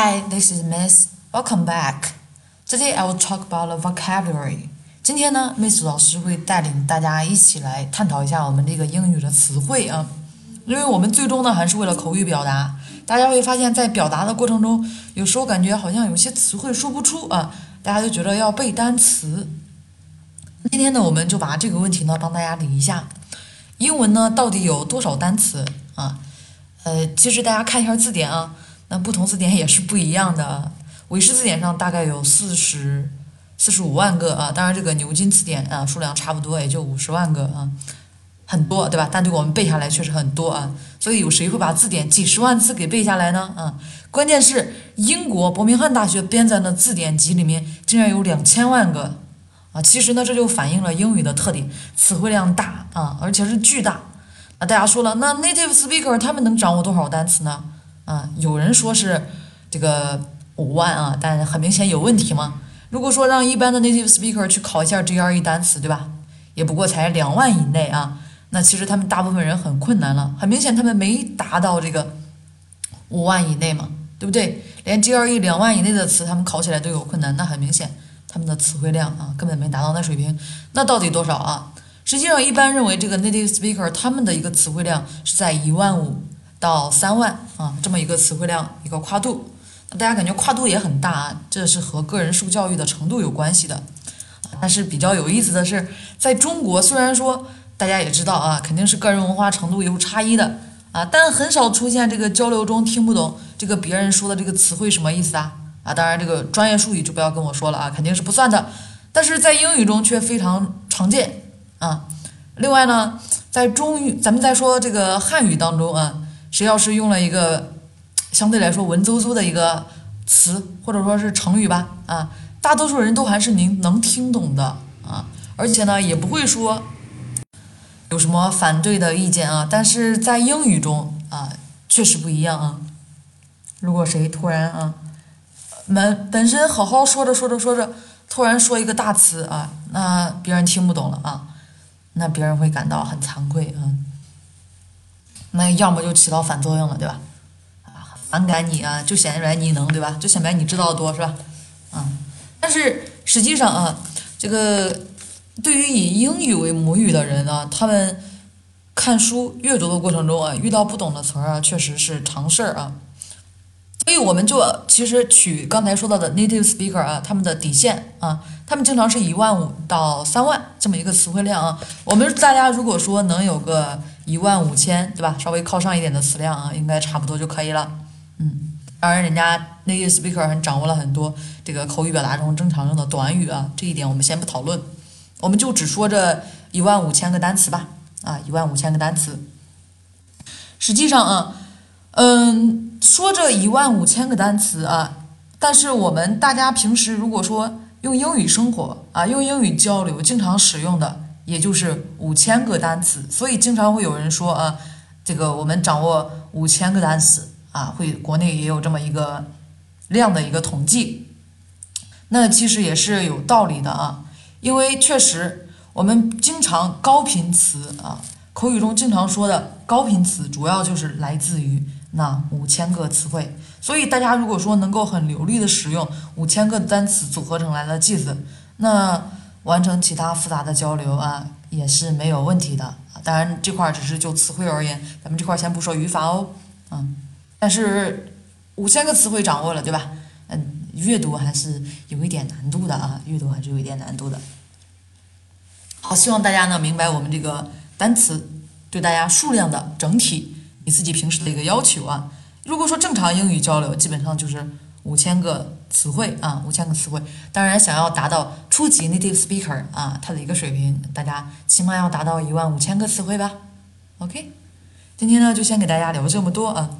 Hi, this is Miss. Welcome back. Today I will talk about the vocabulary. 今天呢，Miss 老师会带领大家一起来探讨一下我们这个英语的词汇啊，因为我们最终呢还是为了口语表达。大家会发现，在表达的过程中，有时候感觉好像有些词汇说不出啊，大家就觉得要背单词。今天呢，我们就把这个问题呢帮大家理一下。英文呢到底有多少单词啊？呃，其实大家看一下字典啊。那不同字典也是不一样的，韦氏字典上大概有四十四十五万个啊，当然这个牛津词典啊数量差不多，也就五十万个啊，很多对吧？但对我们背下来确实很多啊，所以有谁会把字典几十万字给背下来呢？啊，关键是英国伯明翰大学编纂的字典集里面竟然有两千万个啊，其实呢这就反映了英语的特点，词汇量大啊，而且是巨大。那大家说了，那 native speaker 他们能掌握多少单词呢？啊，有人说是这个五万啊，但很明显有问题嘛。如果说让一般的 native speaker 去考一下 GRE 单词，对吧？也不过才两万以内啊。那其实他们大部分人很困难了，很明显他们没达到这个五万以内嘛，对不对？连 GRE 两万以内的词他们考起来都有困难，那很明显他们的词汇量啊根本没达到那水平。那到底多少啊？实际上一般认为这个 native speaker 他们的一个词汇量是在一万五。到三万啊，这么一个词汇量一个跨度，那大家感觉跨度也很大啊，这是和个人受教育的程度有关系的。但是比较有意思的是，在中国虽然说大家也知道啊，肯定是个人文化程度有差异的啊，但很少出现这个交流中听不懂这个别人说的这个词汇什么意思啊啊，当然这个专业术语就不要跟我说了啊，肯定是不算的。但是在英语中却非常常见啊。另外呢，在中语，咱们在说这个汉语当中啊。谁要是用了一个相对来说文绉绉的一个词，或者说是成语吧，啊，大多数人都还是您能听懂的啊，而且呢也不会说有什么反对的意见啊。但是在英语中啊，确实不一样啊。如果谁突然啊，本本身好好说着说着说着，突然说一个大词啊，那别人听不懂了啊，那别人会感到很惭愧啊。那要么就起到反作用了，对吧？啊，反感你啊，就显出来你能，对吧？就显摆你知道的多，是吧？嗯，但是实际上啊，这个对于以英语为母语的人啊，他们看书阅读的过程中啊，遇到不懂的词儿啊，确实是常事儿啊。所以我们就其实取刚才说到的 native speaker 啊，他们的底线啊，他们经常是一万五到三万这么一个词汇量啊。我们大家如果说能有个一万五千，对吧？稍微靠上一点的词量啊，应该差不多就可以了。嗯，当然人家 native speaker 还掌握了很多这个口语表达中正常用的短语啊，这一点我们先不讨论，我们就只说这一万五千个单词吧。啊，一万五千个单词，实际上啊，嗯。说这一万五千个单词啊，但是我们大家平时如果说用英语生活啊，用英语交流，经常使用的也就是五千个单词，所以经常会有人说啊，这个我们掌握五千个单词啊，会国内也有这么一个量的一个统计，那其实也是有道理的啊，因为确实我们经常高频词啊，口语中经常说的高频词，主要就是来自于。那五千个词汇，所以大家如果说能够很流利的使用五千个单词组合成来的句子，那完成其他复杂的交流啊也是没有问题的。当然这块只是就词汇而言，咱们这块先不说语法哦，嗯，但是五千个词汇掌握了，对吧？嗯，阅读还是有一点难度的啊，阅读还是有一点难度的。好，希望大家呢明白我们这个单词对大家数量的整体。你自己平时的一个要求啊，如果说正常英语交流，基本上就是五千个词汇啊，五千个词汇。当然，想要达到初级 native speaker 啊，它的一个水平，大家起码要达到一万五千个词汇吧。OK，今天呢就先给大家聊这么多啊。